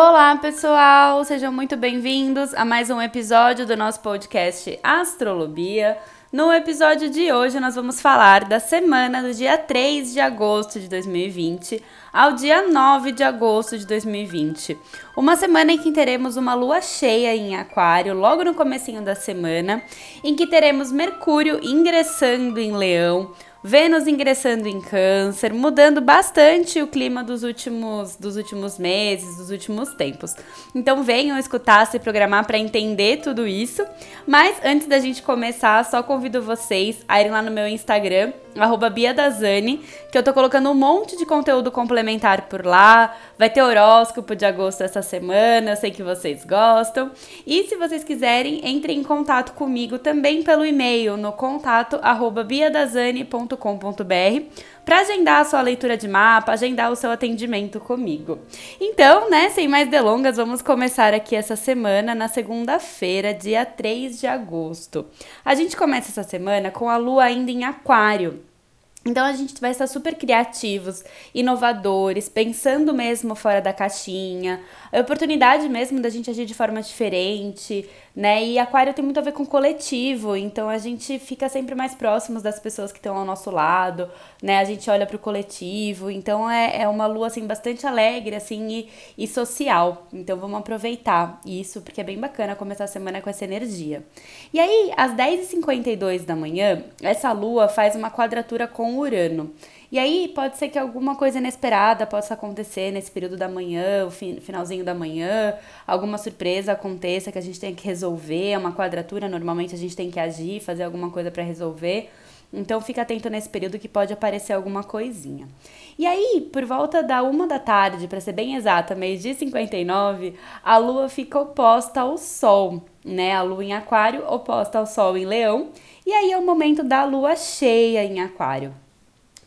Olá, pessoal! Sejam muito bem-vindos a mais um episódio do nosso podcast Astrolobia. No episódio de hoje, nós vamos falar da semana do dia 3 de agosto de 2020 ao dia 9 de agosto de 2020. Uma semana em que teremos uma lua cheia em Aquário, logo no comecinho da semana, em que teremos Mercúrio ingressando em Leão, Vênus ingressando em Câncer, mudando bastante o clima dos últimos, dos últimos meses, dos últimos tempos. Então venham escutar, se programar para entender tudo isso. Mas antes da gente começar, só convido vocês a irem lá no meu Instagram, arroba Bia Dazani, que eu tô colocando um monte de conteúdo complementar por lá. Vai ter horóscopo de agosto essa semana, eu sei que vocês gostam. E se vocês quiserem, entrem em contato comigo também pelo e-mail no contato arroba para agendar a sua leitura de mapa, agendar o seu atendimento comigo. Então, né, sem mais delongas, vamos começar aqui essa semana na segunda-feira, dia 3 de agosto. A gente começa essa semana com a lua ainda em Aquário. Então a gente vai estar super criativos, inovadores, pensando mesmo fora da caixinha, a oportunidade mesmo da gente agir de forma diferente, né? E aquário tem muito a ver com coletivo, então a gente fica sempre mais próximos das pessoas que estão ao nosso lado, né? A gente olha para o coletivo, então é, é uma lua assim bastante alegre assim e, e social. Então vamos aproveitar isso porque é bem bacana começar a semana com essa energia. E aí, às 10h52 da manhã, essa lua faz uma quadratura com Urano. E aí pode ser que alguma coisa inesperada possa acontecer nesse período da manhã, o finalzinho da manhã, alguma surpresa aconteça que a gente tem que resolver, é uma quadratura, normalmente a gente tem que agir, fazer alguma coisa para resolver. Então fica atento nesse período que pode aparecer alguma coisinha. E aí, por volta da uma da tarde, para ser bem exata, meio-dia 59, a lua fica oposta ao sol, né? A lua em aquário oposta ao sol em leão. E aí é o momento da lua cheia em aquário.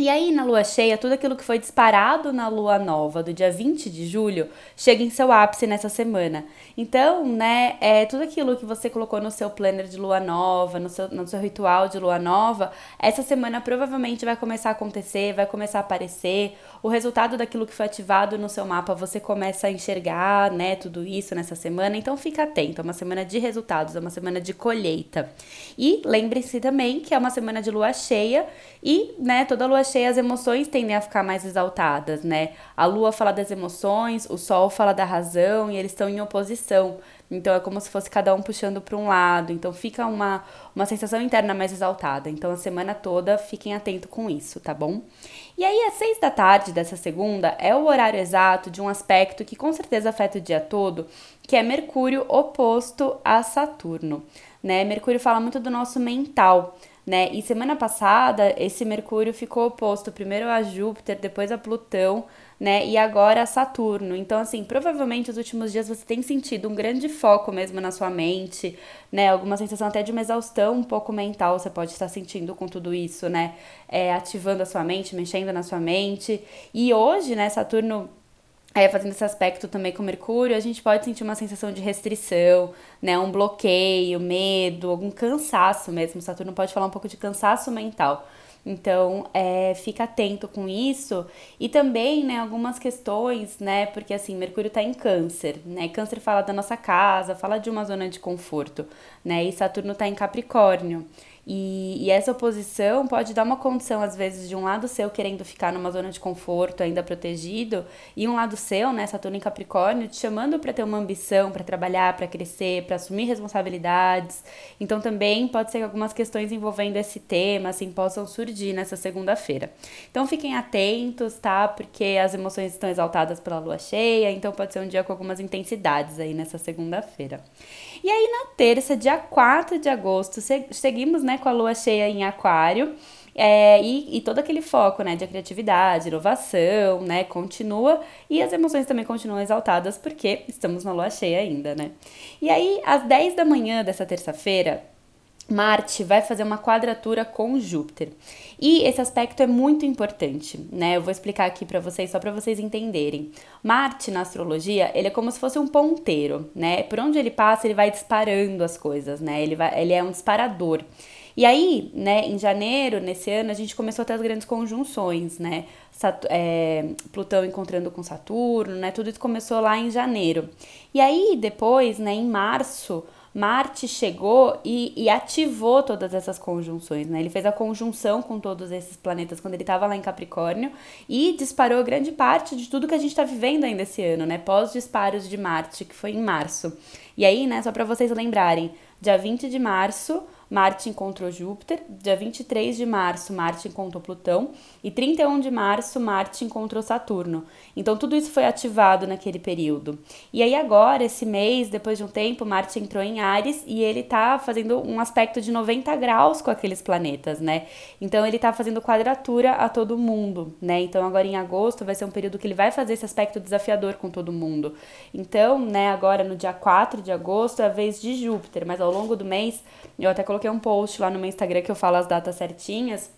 E aí, na lua cheia, tudo aquilo que foi disparado na lua nova do dia 20 de julho chega em seu ápice nessa semana. Então, né, é tudo aquilo que você colocou no seu planner de lua nova, no seu, no seu ritual de lua nova, essa semana provavelmente vai começar a acontecer, vai começar a aparecer. O resultado daquilo que foi ativado no seu mapa, você começa a enxergar, né, tudo isso nessa semana. Então, fica atento, é uma semana de resultados, é uma semana de colheita. E lembre-se também que é uma semana de lua cheia e, né, toda lua cheia as emoções tendem a ficar mais exaltadas, né? A lua fala das emoções, o sol fala da razão e eles estão em oposição. Então é como se fosse cada um puxando para um lado. Então fica uma, uma sensação interna mais exaltada. Então a semana toda fiquem atentos com isso, tá bom? E aí, às seis da tarde dessa segunda é o horário exato de um aspecto que com certeza afeta o dia todo, que é Mercúrio oposto a Saturno. Né? Mercúrio fala muito do nosso mental né? E semana passada esse Mercúrio ficou oposto primeiro a Júpiter, depois a Plutão, né? E agora a Saturno. Então, assim, provavelmente os últimos dias você tem sentido um grande foco mesmo na sua mente, né? Alguma sensação até de uma exaustão um pouco mental você pode estar sentindo com tudo isso, né? É, ativando a sua mente, mexendo na sua mente. E hoje, né, Saturno é, fazendo esse aspecto também com Mercúrio, a gente pode sentir uma sensação de restrição, né? Um bloqueio, medo, algum cansaço mesmo. Saturno pode falar um pouco de cansaço mental. Então, é, fica atento com isso. E também, né, algumas questões, né? Porque assim, Mercúrio está em câncer, né? Câncer fala da nossa casa, fala de uma zona de conforto, né? E Saturno está em Capricórnio. E, e, essa oposição pode dar uma condição, às vezes, de um lado seu querendo ficar numa zona de conforto, ainda protegido, e um lado seu, né, Saturno em Capricórnio, te chamando para ter uma ambição, para trabalhar, para crescer, para assumir responsabilidades. Então, também pode ser que algumas questões envolvendo esse tema, assim, possam surgir nessa segunda-feira. Então, fiquem atentos, tá? Porque as emoções estão exaltadas pela lua cheia, então pode ser um dia com algumas intensidades aí nessa segunda-feira. E aí, na terça, dia 4 de agosto, seguimos né, com a lua cheia em Aquário. É, e, e, todo aquele foco né, de criatividade, inovação, né, continua e as emoções também continuam exaltadas porque estamos na lua cheia ainda, né? E aí, às 10 da manhã dessa terça-feira, Marte vai fazer uma quadratura com Júpiter. E esse aspecto é muito importante, né? Eu vou explicar aqui para vocês só para vocês entenderem. Marte na astrologia, ele é como se fosse um ponteiro, né? Por onde ele passa, ele vai disparando as coisas, né? Ele vai, ele é um disparador. E aí, né, em janeiro, nesse ano, a gente começou a ter as grandes conjunções, né? Sat é, Plutão encontrando com Saturno, né? Tudo isso começou lá em janeiro. E aí, depois, né, em março, Marte chegou e, e, ativou todas essas conjunções, né? Ele fez a conjunção com todos esses planetas quando ele estava lá em Capricórnio e disparou grande parte de tudo que a gente está vivendo ainda esse ano, né? Pós-disparos de Marte, que foi em março. E aí, né, só para vocês lembrarem, dia 20 de março, Marte encontrou Júpiter, dia 23 de março, Marte encontrou Plutão e 31 de março, Marte encontrou Saturno. Então tudo isso foi ativado naquele período. E aí agora, esse mês, depois de um tempo, Marte entrou em Ares e ele tá fazendo um aspecto de 90 graus com aqueles planetas, né? Então ele tá fazendo quadratura a todo mundo, né? Então agora em agosto vai ser um período que ele vai fazer esse aspecto desafiador com todo mundo. Então, né, agora no dia 4 de agosto é a vez de Júpiter, mas ao longo do mês eu até coloquei um post lá no meu Instagram que eu falo as datas certinhas,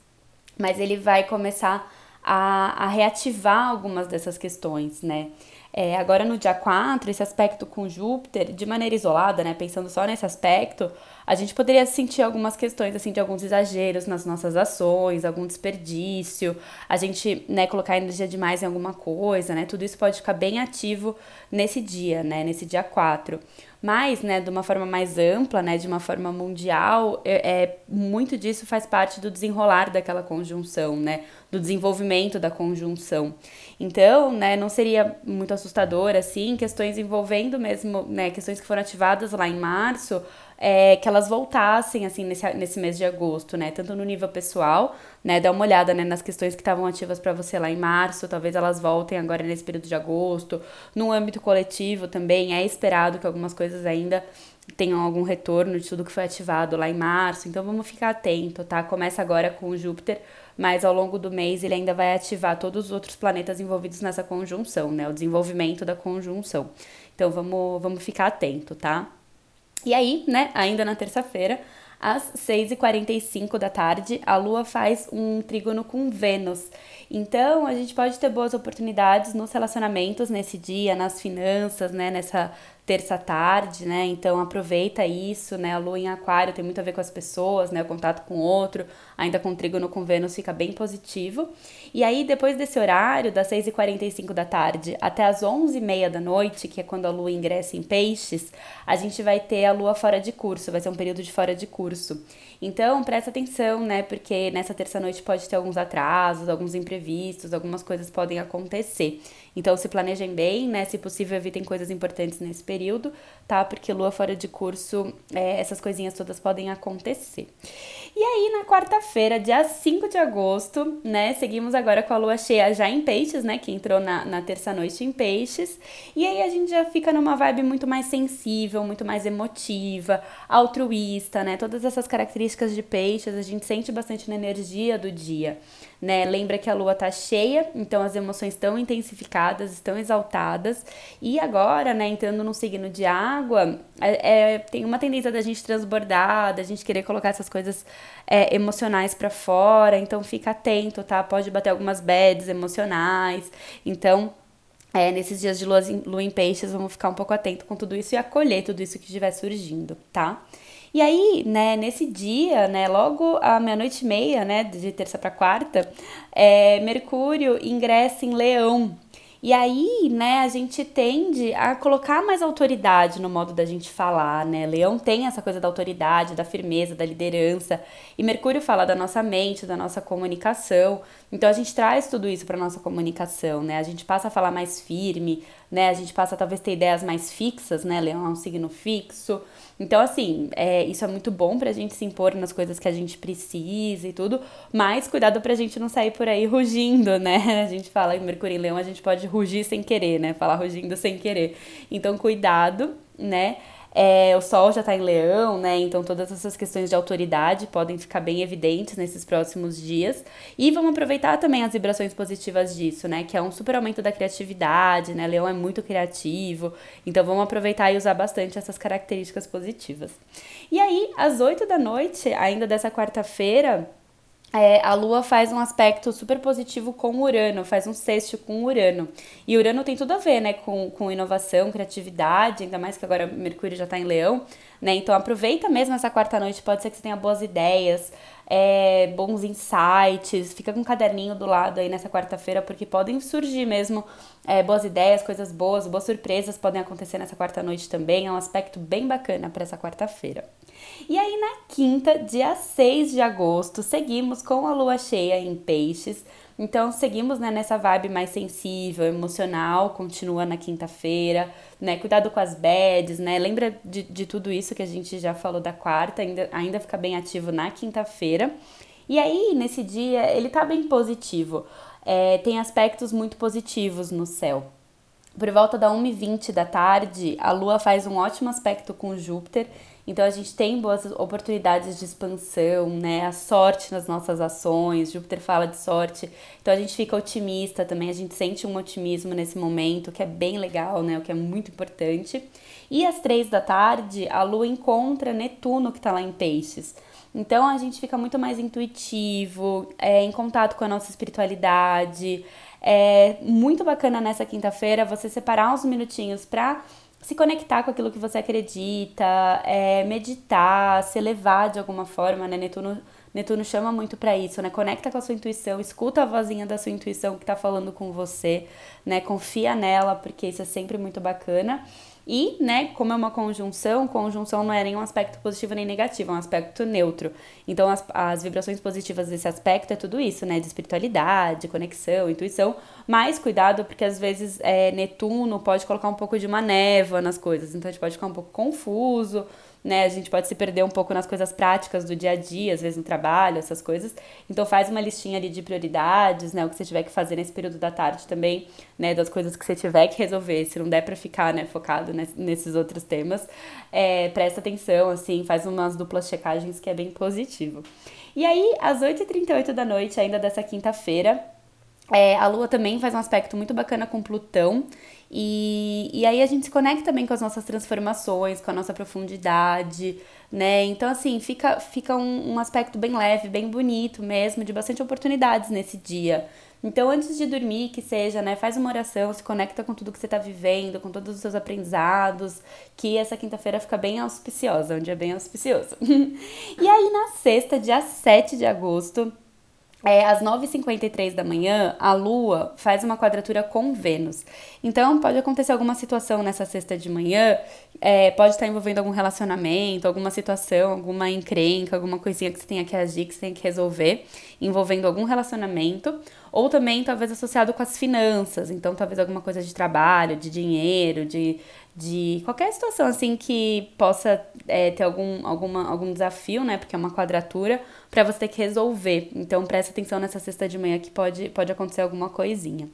mas ele vai começar a, a reativar algumas dessas questões, né? É, agora no dia 4, esse aspecto com Júpiter, de maneira isolada, né, pensando só nesse aspecto, a gente poderia sentir algumas questões assim de alguns exageros nas nossas ações, algum desperdício, a gente, né, colocar energia demais em alguma coisa, né? Tudo isso pode ficar bem ativo nesse dia, né, nesse dia 4. Mas, né, de uma forma mais ampla, né, de uma forma mundial, é, é, muito disso faz parte do desenrolar daquela conjunção, né, do desenvolvimento da conjunção. Então, né, não seria muito assustador, assim, questões envolvendo mesmo, né, questões que foram ativadas lá em março, é, que elas voltassem, assim, nesse, nesse mês de agosto, né? Tanto no nível pessoal, né? Dá uma olhada, né, nas questões que estavam ativas para você lá em março, talvez elas voltem agora nesse período de agosto. No âmbito coletivo também, é esperado que algumas coisas ainda tenham algum retorno de tudo que foi ativado lá em março. Então, vamos ficar atento, tá? Começa agora com o Júpiter, mas ao longo do mês ele ainda vai ativar todos os outros planetas envolvidos nessa conjunção, né? O desenvolvimento da conjunção. Então, vamos, vamos ficar atento, tá? E aí, né, ainda na terça-feira, às 6h45 da tarde, a Lua faz um trígono com Vênus. Então, a gente pode ter boas oportunidades nos relacionamentos nesse dia, nas finanças, né, nessa terça tarde, né? Então aproveita isso, né? A lua em aquário tem muito a ver com as pessoas, né? O contato com o outro, ainda com trígono com Vênus fica bem positivo. E aí, depois desse horário, das 6h45 da tarde até as 11h30 da noite, que é quando a lua ingressa em peixes, a gente vai ter a lua fora de curso, vai ser um período de fora de curso. Então, presta atenção, né? Porque nessa terça-noite pode ter alguns atrasos, alguns imprevistos, algumas coisas podem acontecer. Então, se planejem bem, né? Se possível, evitem coisas importantes nesse período, tá? Porque lua fora de curso, é, essas coisinhas todas podem acontecer. E aí, na quarta-feira, dia 5 de agosto, né? Seguimos agora com a lua cheia já em peixes, né? Que entrou na, na terça-noite em peixes. E aí a gente já fica numa vibe muito mais sensível, muito mais emotiva, altruísta, né? Todas essas características de peixes a gente sente bastante na energia do dia né? Lembra que a lua tá cheia, então as emoções estão intensificadas, estão exaltadas. E agora, né, entrando no signo de água, é, é, tem uma tendência da gente transbordar, da gente querer colocar essas coisas é, emocionais para fora. Então fica atento, tá? Pode bater algumas bads emocionais. Então, é, nesses dias de lua, lua em peixes, vamos ficar um pouco atento com tudo isso e acolher tudo isso que estiver surgindo, tá? E aí, né, nesse dia, né, logo à meia-noite e meia, né, de terça para quarta, é, Mercúrio ingressa em Leão. E aí, né, a gente tende a colocar mais autoridade no modo da gente falar, né? Leão tem essa coisa da autoridade, da firmeza, da liderança. E Mercúrio fala da nossa mente, da nossa comunicação. Então a gente traz tudo isso para nossa comunicação, né? A gente passa a falar mais firme, né? A gente passa talvez ter ideias mais fixas, né? Leão é um signo fixo. Então, assim, é, isso é muito bom pra gente se impor nas coisas que a gente precisa e tudo, mas cuidado pra gente não sair por aí rugindo, né? A gente fala em Mercúrio em Leão, a gente pode rugir sem querer, né? Falar rugindo sem querer. Então, cuidado, né? É, o Sol já está em Leão, né? Então todas essas questões de autoridade podem ficar bem evidentes nesses próximos dias. E vamos aproveitar também as vibrações positivas disso, né? Que é um super aumento da criatividade, né? Leão é muito criativo. Então vamos aproveitar e usar bastante essas características positivas. E aí, às 8 da noite, ainda dessa quarta-feira, é, a Lua faz um aspecto super positivo com Urano, faz um sexto com Urano. E Urano tem tudo a ver, né, com, com inovação, criatividade, ainda mais que agora Mercúrio já está em Leão, né? Então aproveita mesmo essa quarta noite, pode ser que você tenha boas ideias, é, bons insights, fica com um caderninho do lado aí nessa quarta-feira, porque podem surgir mesmo é, boas ideias, coisas boas, boas surpresas podem acontecer nessa quarta noite também. É um aspecto bem bacana para essa quarta-feira. E aí, na quinta, dia 6 de agosto, seguimos com a lua cheia em Peixes. Então, seguimos né, nessa vibe mais sensível, emocional, continua na quinta-feira, né? Cuidado com as bads, né? Lembra de, de tudo isso que a gente já falou da quarta, ainda, ainda fica bem ativo na quinta-feira. E aí, nesse dia, ele tá bem positivo. É, tem aspectos muito positivos no céu. Por volta da 1h20 da tarde, a Lua faz um ótimo aspecto com Júpiter então a gente tem boas oportunidades de expansão, né? A sorte nas nossas ações. Júpiter fala de sorte. Então a gente fica otimista também, a gente sente um otimismo nesse momento, que é bem legal, né? O que é muito importante. E às três da tarde, a Lua encontra Netuno, que está lá em Peixes. Então a gente fica muito mais intuitivo, é, em contato com a nossa espiritualidade. É muito bacana nessa quinta-feira você separar uns minutinhos para se conectar com aquilo que você acredita, é, meditar, se elevar de alguma forma, né? Netuno, Netuno chama muito para isso, né? Conecta com a sua intuição, escuta a vozinha da sua intuição que tá falando com você, né? Confia nela, porque isso é sempre muito bacana. E, né, como é uma conjunção, conjunção não é nem um aspecto positivo nem negativo, é um aspecto neutro. Então, as, as vibrações positivas desse aspecto é tudo isso, né, de espiritualidade, conexão, intuição. Mas cuidado, porque às vezes é, Netuno pode colocar um pouco de uma névoa nas coisas, então a gente pode ficar um pouco confuso, né? A gente pode se perder um pouco nas coisas práticas do dia a dia, às vezes no trabalho, essas coisas. Então faz uma listinha ali de prioridades, né? O que você tiver que fazer nesse período da tarde também, né? Das coisas que você tiver que resolver, se não der para ficar, né, focado nesses outros temas, é, presta atenção, assim, faz umas duplas checagens que é bem positivo. E aí, às 8h38 da noite, ainda dessa quinta-feira, é, a Lua também faz um aspecto muito bacana com Plutão. E, e aí a gente se conecta também com as nossas transformações, com a nossa profundidade, né? Então, assim, fica, fica um, um aspecto bem leve, bem bonito mesmo, de bastante oportunidades nesse dia. Então, antes de dormir, que seja, né, faz uma oração, se conecta com tudo que você está vivendo, com todos os seus aprendizados, que essa quinta-feira fica bem auspiciosa, um dia bem auspicioso. e aí, na sexta, dia 7 de agosto, é, às 9h53 da manhã, a Lua faz uma quadratura com Vênus. Então, pode acontecer alguma situação nessa sexta de manhã, é, pode estar envolvendo algum relacionamento, alguma situação, alguma encrenca, alguma coisinha que você tenha que agir, que você tem que resolver, envolvendo algum relacionamento, ou também talvez associado com as finanças. Então, talvez alguma coisa de trabalho, de dinheiro, de de qualquer situação assim que possa é, ter algum, alguma, algum desafio, né? Porque é uma quadratura, para você ter que resolver. Então presta atenção nessa sexta de manhã que pode, pode acontecer alguma coisinha.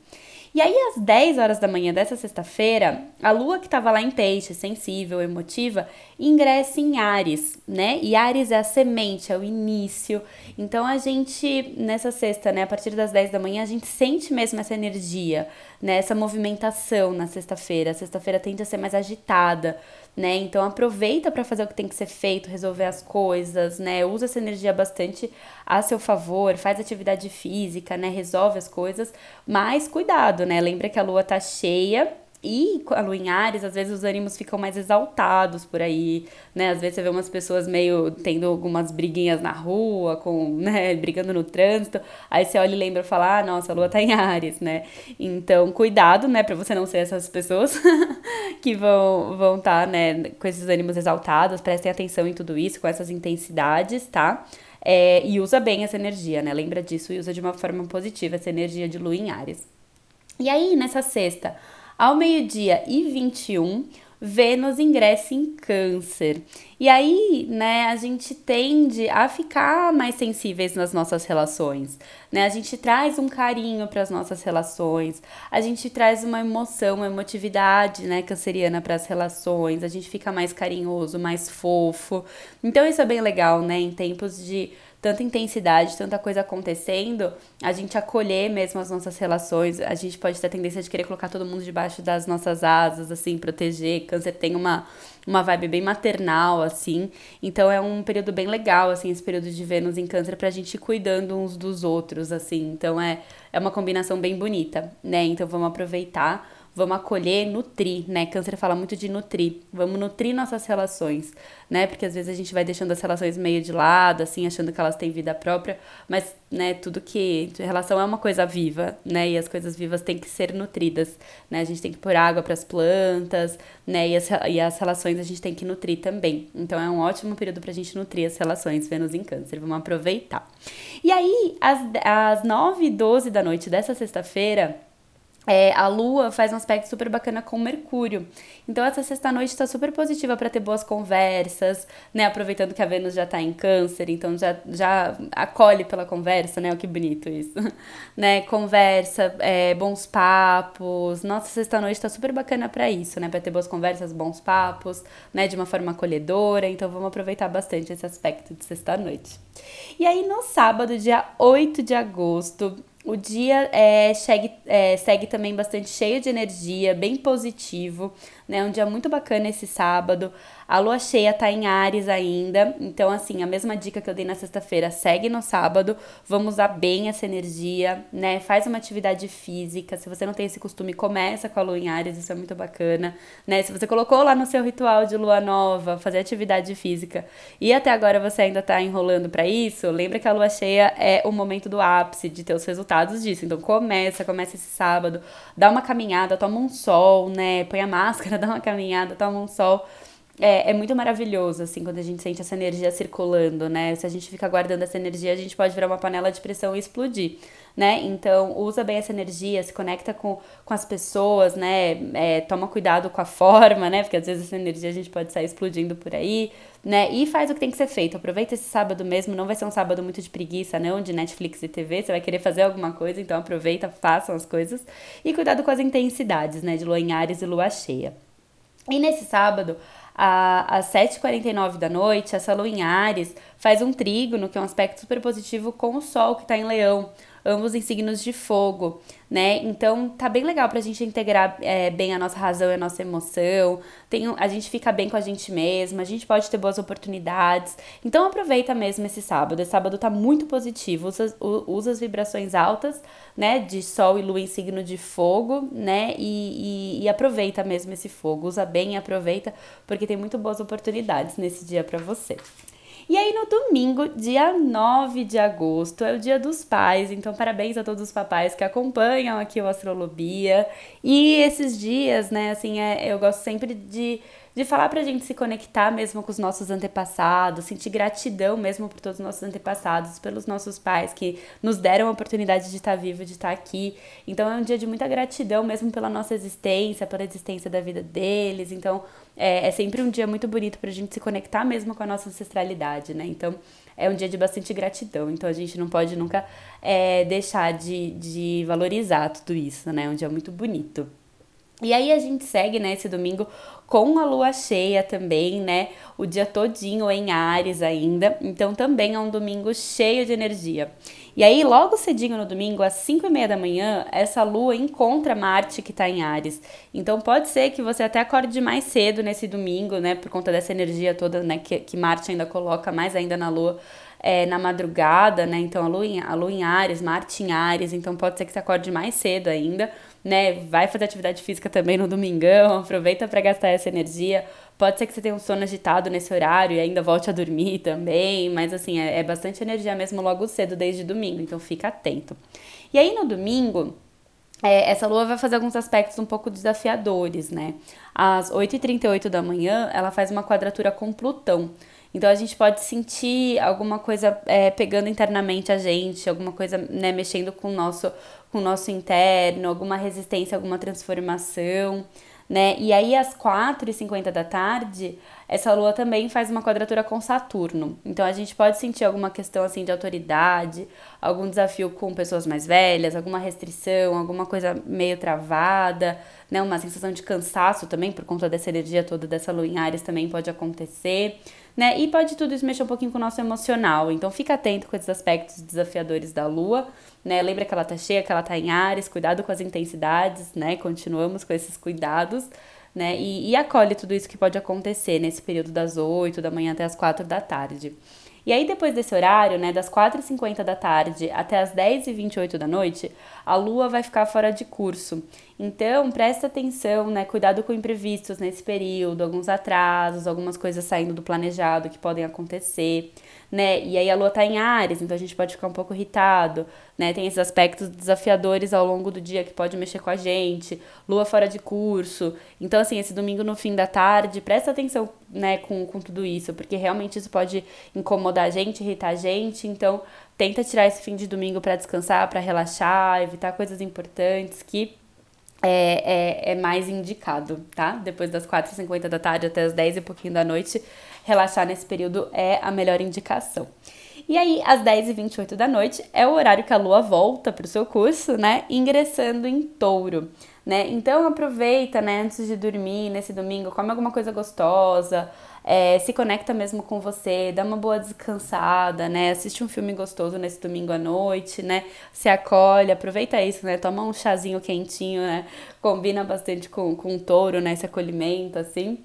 E aí, às 10 horas da manhã dessa sexta-feira, a lua que estava lá em peixe, sensível, emotiva, ingressa em Ares, né? E Ares é a semente, é o início. Então, a gente, nessa sexta, né, a partir das 10 da manhã, a gente sente mesmo essa energia, né? Essa movimentação na sexta-feira. A sexta-feira tende a ser mais agitada, né? Então aproveita para fazer o que tem que ser feito, resolver as coisas, né? Usa essa energia bastante a seu favor, faz atividade física, né? Resolve as coisas, mas cuidado, né? Lembra que a lua tá cheia e a lua em Ares, às vezes os ânimos ficam mais exaltados por aí, né? Às vezes você vê umas pessoas meio tendo algumas briguinhas na rua, com, né, brigando no trânsito. Aí você olha e lembra e fala: "Ah, nossa, a lua tá em Ares", né? Então, cuidado, né, para você não ser essas pessoas que vão vão estar, tá, né, com esses ânimos exaltados. Prestem atenção em tudo isso, com essas intensidades, tá? É, e usa bem essa energia, né? Lembra disso e usa de uma forma positiva essa energia de lua em Ares. E aí, nessa sexta, ao meio-dia e 21, Vênus ingressa em Câncer. E aí, né, a gente tende a ficar mais sensíveis nas nossas relações, né? A gente traz um carinho para as nossas relações, a gente traz uma emoção, uma emotividade, né, canceriana para as relações, a gente fica mais carinhoso, mais fofo. Então isso é bem legal, né, em tempos de tanta intensidade, tanta coisa acontecendo, a gente acolher mesmo as nossas relações, a gente pode ter a tendência de querer colocar todo mundo debaixo das nossas asas, assim, proteger. Câncer tem uma, uma vibe bem maternal, assim. Então é um período bem legal, assim, esse período de Vênus em Câncer pra gente ir cuidando uns dos outros, assim. Então é, é uma combinação bem bonita, né? Então vamos aproveitar vamos acolher, nutrir, né? Câncer fala muito de nutrir. Vamos nutrir nossas relações, né? Porque às vezes a gente vai deixando as relações meio de lado, assim, achando que elas têm vida própria, mas, né, tudo que relação é uma coisa viva, né? E as coisas vivas têm que ser nutridas, né? A gente tem que pôr água para as plantas, né? E as, e as relações a gente tem que nutrir também. Então é um ótimo período pra gente nutrir as relações Vênus em Câncer. Vamos aproveitar. E aí, às, às 9 e 12 da noite dessa sexta-feira, é, a Lua faz um aspecto super bacana com Mercúrio. Então essa sexta-noite está super positiva para ter boas conversas, né? Aproveitando que a Vênus já está em câncer, então já, já acolhe pela conversa, né? Oh, que bonito isso. né? Conversa, é, bons papos. Nossa, sexta-noite está super bacana para isso, né? Para ter boas conversas, bons papos, né? De uma forma acolhedora. Então vamos aproveitar bastante esse aspecto de sexta-noite. E aí no sábado, dia 8 de agosto, o dia é, segue, é, segue também bastante cheio de energia, bem positivo, né? Um dia muito bacana esse sábado. A lua cheia tá em Ares ainda, então assim, a mesma dica que eu dei na sexta-feira, segue no sábado. Vamos usar bem essa energia, né? Faz uma atividade física. Se você não tem esse costume, começa com a lua em Ares, isso é muito bacana, né? Se você colocou lá no seu ritual de lua nova, fazer atividade física, e até agora você ainda tá enrolando para isso, lembra que a lua cheia é o momento do ápice de ter os resultados disso. Então começa, começa esse sábado, dá uma caminhada, toma um sol, né? Põe a máscara, dá uma caminhada, toma um sol é, é muito maravilhoso, assim, quando a gente sente essa energia circulando, né? Se a gente fica guardando essa energia, a gente pode virar uma panela de pressão e explodir, né? Então, usa bem essa energia, se conecta com, com as pessoas, né? É, toma cuidado com a forma, né? Porque às vezes essa energia a gente pode sair explodindo por aí, né? E faz o que tem que ser feito. Aproveita esse sábado mesmo, não vai ser um sábado muito de preguiça, não, de Netflix e TV. Você vai querer fazer alguma coisa, então aproveita, façam as coisas. E cuidado com as intensidades, né? De lua em Ares e lua cheia. E nesse sábado, às 7h49 da noite, essa lua em Ares faz um trígono, que é um aspecto super positivo, com o Sol que está em Leão, ambos em signos de fogo né? Então tá bem legal pra gente integrar é, bem a nossa razão e a nossa emoção. Tem, a gente fica bem com a gente mesma, a gente pode ter boas oportunidades. Então aproveita mesmo esse sábado. Esse sábado tá muito positivo. Usa, usa as vibrações altas, né? De sol e lua em signo de fogo, né? E, e, e aproveita mesmo esse fogo. Usa bem e aproveita, porque tem muito boas oportunidades nesse dia para você. E aí no domingo, dia 9 de agosto, é o dia dos pais, então parabéns a todos os papais que acompanham aqui o Astrolobia. E esses dias, né, assim, é, eu gosto sempre de de falar pra gente se conectar mesmo com os nossos antepassados, sentir gratidão mesmo por todos os nossos antepassados, pelos nossos pais que nos deram a oportunidade de estar vivo, de estar aqui. Então é um dia de muita gratidão mesmo pela nossa existência, pela existência da vida deles. Então é, é sempre um dia muito bonito pra gente se conectar mesmo com a nossa ancestralidade, né? Então é um dia de bastante gratidão. Então a gente não pode nunca é, deixar de, de valorizar tudo isso, né? É um dia muito bonito. E aí a gente segue, né, esse domingo com a lua cheia também, né? O dia todinho em Ares ainda. Então também é um domingo cheio de energia. E aí, logo cedinho no domingo, às 5 e meia da manhã, essa lua encontra Marte que está em Ares. Então pode ser que você até acorde mais cedo nesse domingo, né? Por conta dessa energia toda, né? Que, que Marte ainda coloca mais ainda na lua. É, na madrugada, né? Então a lua, em, a lua em Ares, Marte em Ares, então pode ser que você acorde mais cedo ainda né? Vai fazer atividade física também no domingão, aproveita para gastar essa energia. Pode ser que você tenha um sono agitado nesse horário e ainda volte a dormir também, mas assim, é, é bastante energia mesmo logo cedo, desde domingo, então fica atento. E aí no domingo, é, essa lua vai fazer alguns aspectos um pouco desafiadores, né? Às 8h38 da manhã, ela faz uma quadratura com Plutão. Então a gente pode sentir alguma coisa é, pegando internamente a gente, alguma coisa né, mexendo com o nosso, com o nosso interno, alguma resistência, alguma transformação, né? E aí às 4h50 da tarde, essa lua também faz uma quadratura com Saturno. Então a gente pode sentir alguma questão assim de autoridade, algum desafio com pessoas mais velhas, alguma restrição, alguma coisa meio travada, né? Uma sensação de cansaço também por conta dessa energia toda dessa lua em Ares também pode acontecer né? E pode tudo isso mexer um pouquinho com o nosso emocional. Então fica atento com esses aspectos desafiadores da lua, né? Lembra que ela tá cheia, que ela tá em Ares, cuidado com as intensidades, né? Continuamos com esses cuidados. Né? E, e acolhe tudo isso que pode acontecer nesse período das 8 da manhã até as 4 da tarde. E aí, depois desse horário, né, das 4h50 da tarde até as 10h28 da noite, a lua vai ficar fora de curso. Então, presta atenção, né, cuidado com imprevistos nesse período, alguns atrasos, algumas coisas saindo do planejado que podem acontecer né? E aí a lua tá em Ares, então a gente pode ficar um pouco irritado, né? Tem esses aspectos desafiadores ao longo do dia que pode mexer com a gente, lua fora de curso. Então, assim, esse domingo no fim da tarde, presta atenção, né, com, com tudo isso, porque realmente isso pode incomodar a gente, irritar a gente. Então, tenta tirar esse fim de domingo para descansar, para relaxar, evitar coisas importantes que é, é, é, mais indicado, tá? Depois das 4h50 da tarde até as 10 e pouquinho da noite, relaxar nesse período é a melhor indicação. E aí, às 10h28 da noite, é o horário que a lua volta para o seu curso, né? Ingressando em touro. Né? Então aproveita, né, antes de dormir nesse domingo, come alguma coisa gostosa, é, se conecta mesmo com você, dá uma boa descansada, né? Assiste um filme gostoso nesse domingo à noite, né? Se acolhe, aproveita isso, né? Toma um chazinho quentinho, né? Combina bastante com, com o touro, né? Esse acolhimento, assim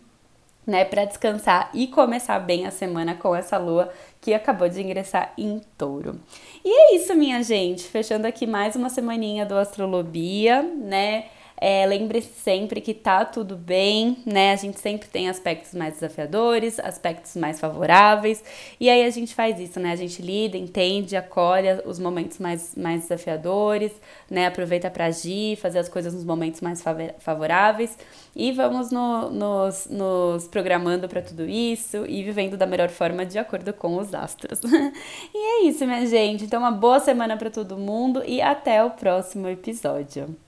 né, para descansar e começar bem a semana com essa lua que acabou de ingressar em Touro. E é isso, minha gente, fechando aqui mais uma semaninha do Astrolobia, né? É, Lembre-se sempre que tá tudo bem, né? A gente sempre tem aspectos mais desafiadores, aspectos mais favoráveis, e aí a gente faz isso, né? A gente lida, entende, acolhe os momentos mais, mais desafiadores, né? Aproveita para agir, fazer as coisas nos momentos mais favoráveis e vamos no, nos, nos programando para tudo isso e vivendo da melhor forma de acordo com os astros. e é isso, minha gente. Então, uma boa semana para todo mundo e até o próximo episódio.